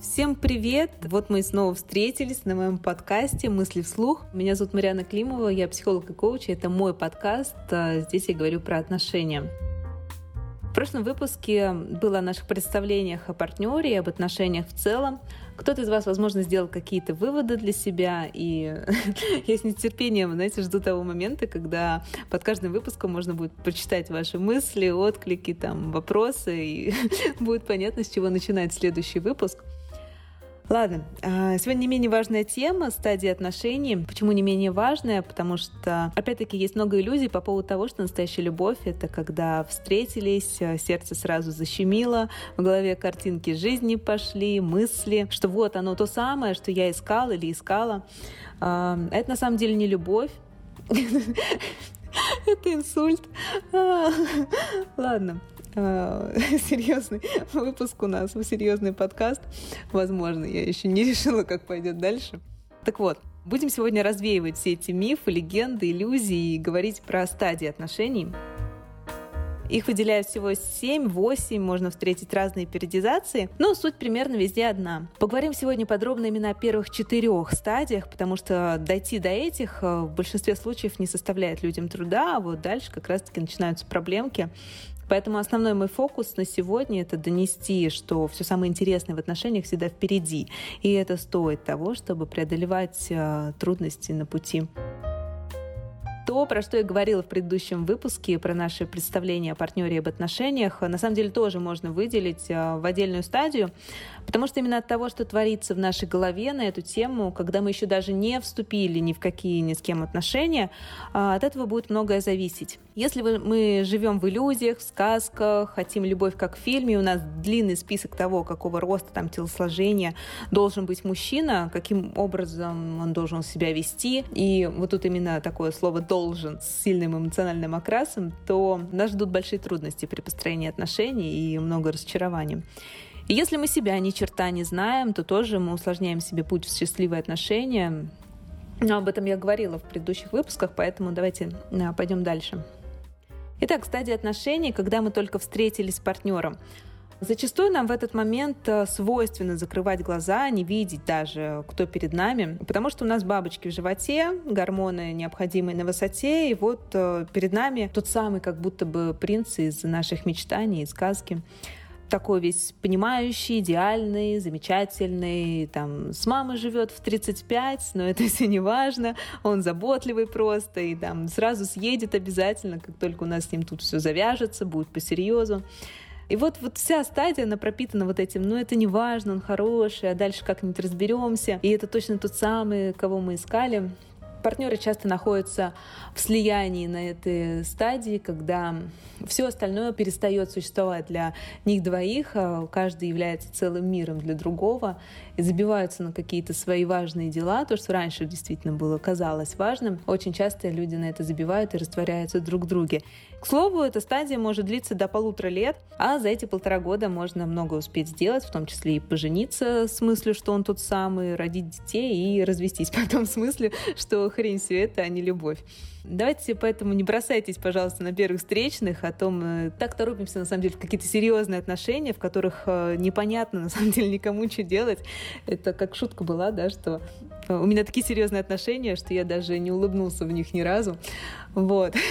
Всем привет! Вот мы снова встретились на моем подкасте «Мысли вслух». Меня зовут Марьяна Климова, я психолог и коуч, это мой подкаст. А, здесь я говорю про отношения. В прошлом выпуске было о наших представлениях о партнере и об отношениях в целом. Кто-то из вас, возможно, сделал какие-то выводы для себя, и я с нетерпением, знаете, жду того момента, когда под каждым выпуском можно будет прочитать ваши мысли, отклики, там, вопросы, и будет понятно, с чего начинать следующий выпуск. Ладно, а, сегодня не менее важная тема стадии отношений. Почему не менее важная? Потому что, опять-таки, есть много иллюзий по поводу того, что настоящая любовь — это когда встретились, а, сердце сразу защемило, в голове картинки жизни пошли, мысли, что вот оно то самое, что я искал или искала. А, это на самом деле не любовь. Это инсульт. Ладно. А, серьезный выпуск у нас, серьезный подкаст. Возможно, я еще не решила, как пойдет дальше. Так вот, будем сегодня развеивать все эти мифы, легенды, иллюзии и говорить про стадии отношений. Их выделяют всего 7-8, можно встретить разные периодизации, но суть примерно везде одна. Поговорим сегодня подробно именно о первых четырех стадиях, потому что дойти до этих э, в большинстве случаев не составляет людям труда, а вот дальше как раз-таки начинаются проблемки. Поэтому основной мой фокус на сегодня — это донести, что все самое интересное в отношениях всегда впереди. И это стоит того, чтобы преодолевать э, трудности на пути то, про что я говорила в предыдущем выпуске, про наше представление о партнере об отношениях, на самом деле тоже можно выделить э, в отдельную стадию, потому что именно от того, что творится в нашей голове на эту тему, когда мы еще даже не вступили ни в какие ни с кем отношения, э, от этого будет многое зависеть. Если мы живем в иллюзиях, в сказках, хотим любовь как в фильме, у нас длинный список того, какого роста, там, телосложения должен быть мужчина, каким образом он должен себя вести, и вот тут именно такое слово «должен» должен с сильным эмоциональным окрасом, то нас ждут большие трудности при построении отношений и много разочарований. И если мы себя ни черта не знаем, то тоже мы усложняем себе путь в счастливые отношения. Но об этом я говорила в предыдущих выпусках, поэтому давайте пойдем дальше. Итак, стадия отношений, когда мы только встретились с партнером. Зачастую нам в этот момент э, свойственно закрывать глаза, не видеть даже, кто перед нами, потому что у нас бабочки в животе, гормоны необходимые на высоте, и вот э, перед нами тот самый как будто бы принц из наших мечтаний, из сказки такой весь понимающий, идеальный, замечательный, там, с мамой живет в 35, но это все не важно, он заботливый просто, и там сразу съедет обязательно, как только у нас с ним тут все завяжется, будет по серьезу. И вот, вот вся стадия, она пропитана вот этим, ну это не важно, он хороший, а дальше как-нибудь разберемся. И это точно тот самый, кого мы искали. Партнеры часто находятся в слиянии на этой стадии, когда все остальное перестает существовать для них двоих, а каждый является целым миром для другого, и забиваются на какие-то свои важные дела, то, что раньше действительно было казалось важным. Очень часто люди на это забивают и растворяются друг в друге. К слову, эта стадия может длиться до полутора лет, а за эти полтора года можно много успеть сделать, в том числе и пожениться с мыслью, что он тот самый, родить детей и развестись потом с мыслью, что хрень все это, а не любовь. Давайте поэтому не бросайтесь, пожалуйста, на первых встречных, о том, э, так торопимся, на самом деле, в какие-то серьезные отношения, в которых э, непонятно, на самом деле, никому что делать. Это как шутка была, да, что э, у меня такие серьезные отношения, что я даже не улыбнулся в них ни разу. Вот.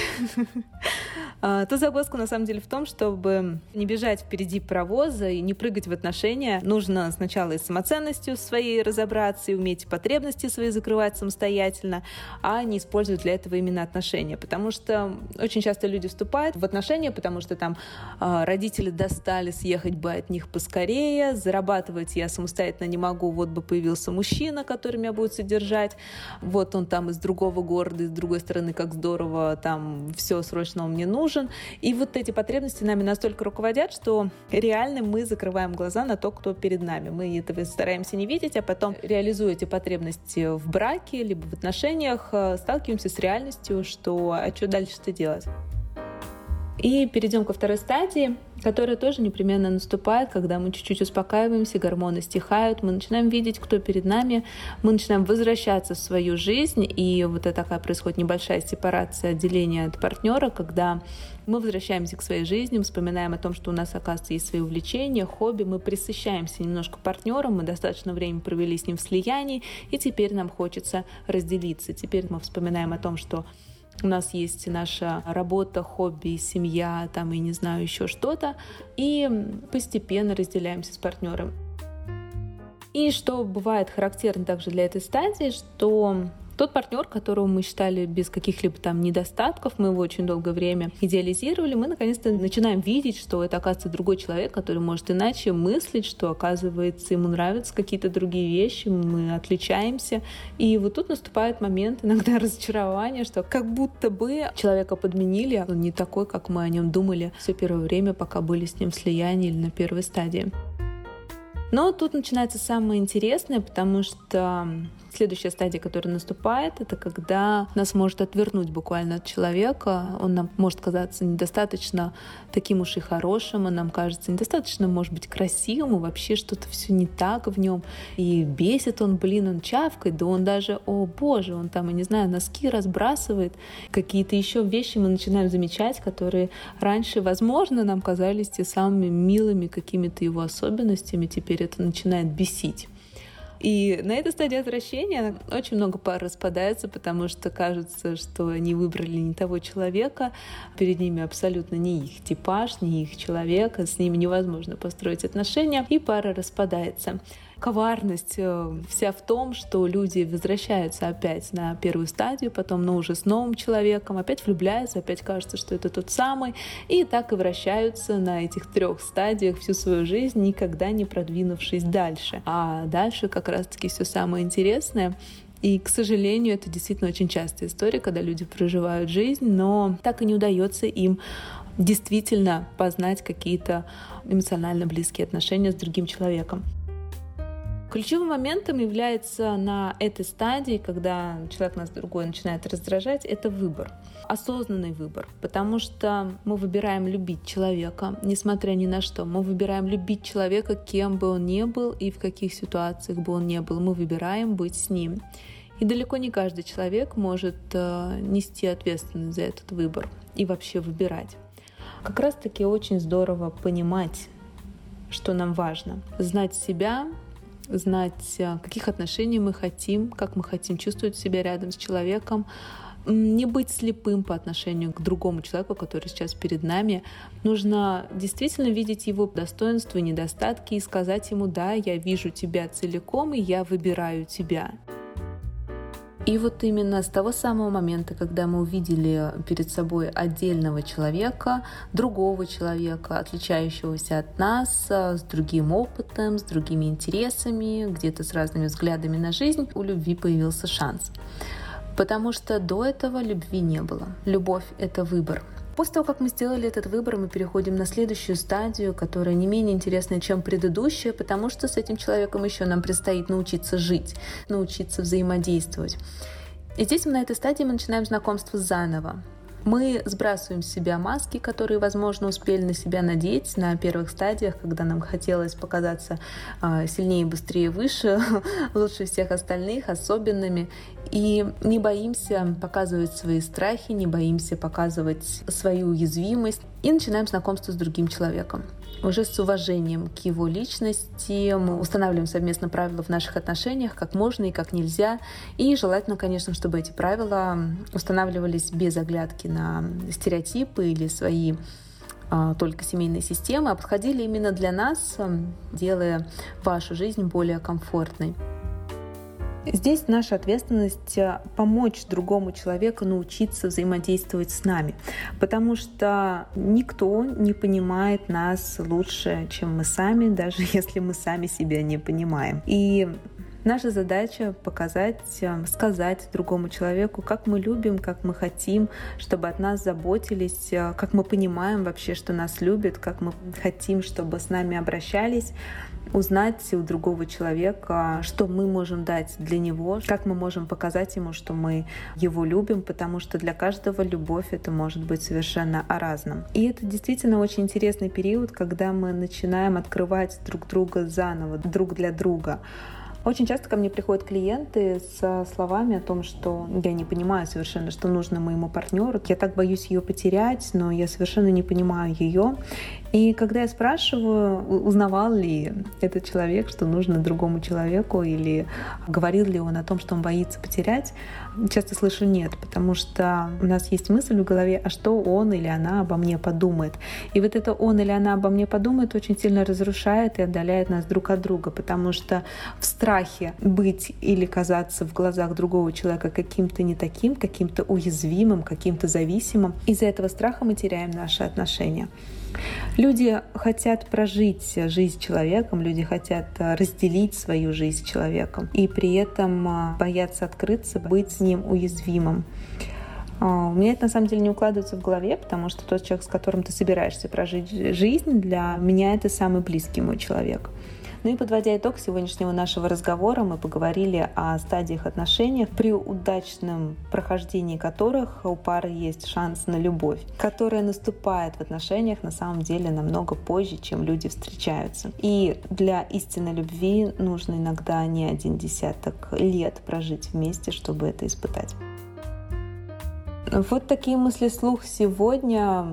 А, то загвоздка на самом деле в том, чтобы не бежать впереди паровоза и не прыгать в отношения, нужно сначала и с самоценностью своей разобраться и уметь потребности свои закрывать самостоятельно, а не использовать для этого именно отношения. Потому что очень часто люди вступают в отношения, потому что там э, родители достали, съехать бы от них поскорее, зарабатывать я самостоятельно не могу, вот бы появился мужчина, который меня будет содержать, вот он там из другого города, из другой стороны, как здорово, там все срочно он мне нужен, нужен. И вот эти потребности нами настолько руководят, что реально мы закрываем глаза на то, кто перед нами. Мы этого стараемся не видеть, а потом, реализуя эти потребности в браке, либо в отношениях, э, сталкиваемся с реальностью, что а что дальше-то делать? И перейдем ко второй стадии, которая тоже непременно наступает, когда мы чуть-чуть успокаиваемся, гормоны стихают, мы начинаем видеть, кто перед нами, мы начинаем возвращаться в свою жизнь, и вот такая происходит небольшая сепарация, отделение от партнера, когда мы возвращаемся к своей жизни, вспоминаем о том, что у нас, оказывается, есть свои увлечения, хобби, мы присыщаемся немножко партнером, мы достаточно времени провели с ним в слиянии, и теперь нам хочется разделиться. Теперь мы вспоминаем о том, что у нас есть наша работа, хобби, семья, там, и не знаю, еще что-то, и постепенно разделяемся с партнером. И что бывает характерно также для этой стадии, что тот партнер, которого мы считали без каких-либо там недостатков, мы его очень долгое время идеализировали, мы наконец-то начинаем видеть, что это, оказывается, другой человек, который может иначе мыслить, что, оказывается, ему нравятся какие-то другие вещи, мы отличаемся. И вот тут наступает момент иногда разочарования, что как будто бы человека подменили, он не такой, как мы о нем думали все первое время, пока были с ним в слиянии или на первой стадии. Но тут начинается самое интересное, потому что Следующая стадия, которая наступает, это когда нас может отвернуть буквально от человека. Он нам может казаться недостаточно таким уж и хорошим, он нам кажется недостаточно, может быть, красивым, и вообще что-то все не так в нем. И бесит он, блин, он чавкает, да он даже, о боже, он там, я не знаю, носки разбрасывает. Какие-то еще вещи мы начинаем замечать, которые раньше, возможно, нам казались те самыми милыми какими-то его особенностями, теперь это начинает бесить. И на этой стадии отвращения очень много пар распадается, потому что кажется, что они выбрали не того человека, перед ними абсолютно не их типаж, не их человек, с ними невозможно построить отношения, и пара распадается коварность э, вся в том, что люди возвращаются опять на первую стадию, потом, но уже с новым человеком, опять влюбляются, опять кажется, что это тот самый, и так и вращаются на этих трех стадиях всю свою жизнь, никогда не продвинувшись дальше. А дальше как раз-таки все самое интересное, и, к сожалению, это действительно очень частая история, когда люди проживают жизнь, но так и не удается им действительно познать какие-то эмоционально близкие отношения с другим человеком. Ключевым моментом является на этой стадии, когда человек нас другой начинает раздражать, это выбор. Осознанный выбор, потому что мы выбираем любить человека, несмотря ни на что. Мы выбираем любить человека, кем бы он ни был и в каких ситуациях бы он ни был. Мы выбираем быть с ним. И далеко не каждый человек может э, нести ответственность за этот выбор и вообще выбирать. Как раз-таки очень здорово понимать, что нам важно. Знать себя, знать, э, каких отношений мы хотим, как мы хотим чувствовать себя рядом с человеком, не быть слепым по отношению к другому человеку, который сейчас перед нами. Нужно действительно видеть его достоинства и недостатки и сказать ему, да, я вижу тебя целиком, и я выбираю тебя. И вот именно с того самого момента, когда мы увидели перед собой отдельного человека, другого человека, отличающегося от нас, с другим опытом, с другими интересами, где-то с разными взглядами на жизнь, у любви появился шанс. Потому что до этого любви не было. Любовь — это выбор. После того, как мы сделали этот выбор, мы переходим на следующую стадию, которая не менее интересная, чем предыдущая, потому что с этим человеком еще нам предстоит научиться жить, научиться взаимодействовать. И здесь на этой стадии мы начинаем знакомство заново. Мы сбрасываем с себя маски, которые, возможно, успели на себя надеть на первых стадиях, когда нам хотелось показаться а, сильнее, быстрее, выше, лучше всех остальных, особенными. И не боимся показывать свои страхи, не боимся показывать свою уязвимость. И начинаем знакомство с другим человеком уже с уважением к его личности. Мы устанавливаем совместно правила в наших отношениях, как можно и как нельзя. И желательно, конечно, чтобы эти правила устанавливались без оглядки на стереотипы или свои а, только семейные системы, а подходили именно для нас, делая вашу жизнь более комфортной. Здесь наша ответственность э, помочь другому человеку научиться взаимодействовать с нами, потому что никто не понимает нас лучше, чем мы сами, даже если мы сами себя не понимаем. И Наша задача показать, э, сказать другому человеку, как мы любим, как мы хотим, чтобы от нас заботились, э, как мы понимаем вообще, что нас любят, как мы хотим, чтобы с нами обращались узнать у другого человека, что мы можем дать для него, как мы можем показать ему, что мы его любим, потому что для каждого любовь это может быть совершенно о разном. И это действительно очень интересный период, когда мы начинаем открывать друг друга заново, друг для друга. Очень часто ко мне приходят клиенты со словами о том, что я не понимаю совершенно, что нужно моему партнеру. Я так боюсь ее потерять, но я совершенно не понимаю ее. И когда я спрашиваю, узнавал ли этот человек, что нужно другому человеку, или говорил ли он о том, что он боится потерять, часто слышу нет, потому что у нас есть мысль в голове, а что он или она обо мне подумает. И вот это он или она обо мне подумает очень сильно разрушает и отдаляет нас друг от друга, потому что в страхе быть или казаться в глазах другого человека каким-то не таким, каким-то уязвимым, каким-то зависимым, из-за этого страха мы теряем наши отношения. Люди хотят прожить жизнь с человеком, люди хотят э, разделить свою жизнь с человеком и при этом э, боятся открыться, быть с ним уязвимым. А, у меня это на самом деле не укладывается в голове, потому что тот человек, с которым ты собираешься прожить жизнь, для меня это самый близкий мой человек. Ну и подводя итог сегодняшнего нашего разговора, мы поговорили о стадиях отношений, при удачном прохождении которых у пары есть шанс на любовь, которая наступает в отношениях на самом деле намного позже, чем люди встречаются. И для истинной любви нужно иногда не один десяток лет прожить вместе, чтобы это испытать. Вот такие мысли слух сегодня.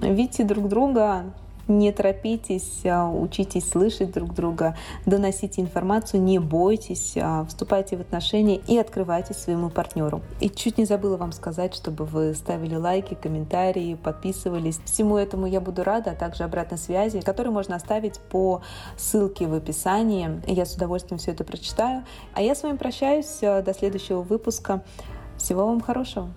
Видите друг друга, не торопитесь, а, учитесь слышать друг друга, доносите информацию, не бойтесь, а, вступайте в отношения и открывайтесь своему партнеру. И чуть не забыла вам сказать, чтобы вы ставили лайки, комментарии, подписывались. Всему этому я буду рада, а также обратной связи, которую можно оставить по ссылке в описании. Я с удовольствием все это прочитаю. А я с вами прощаюсь до следующего выпуска. Всего вам хорошего!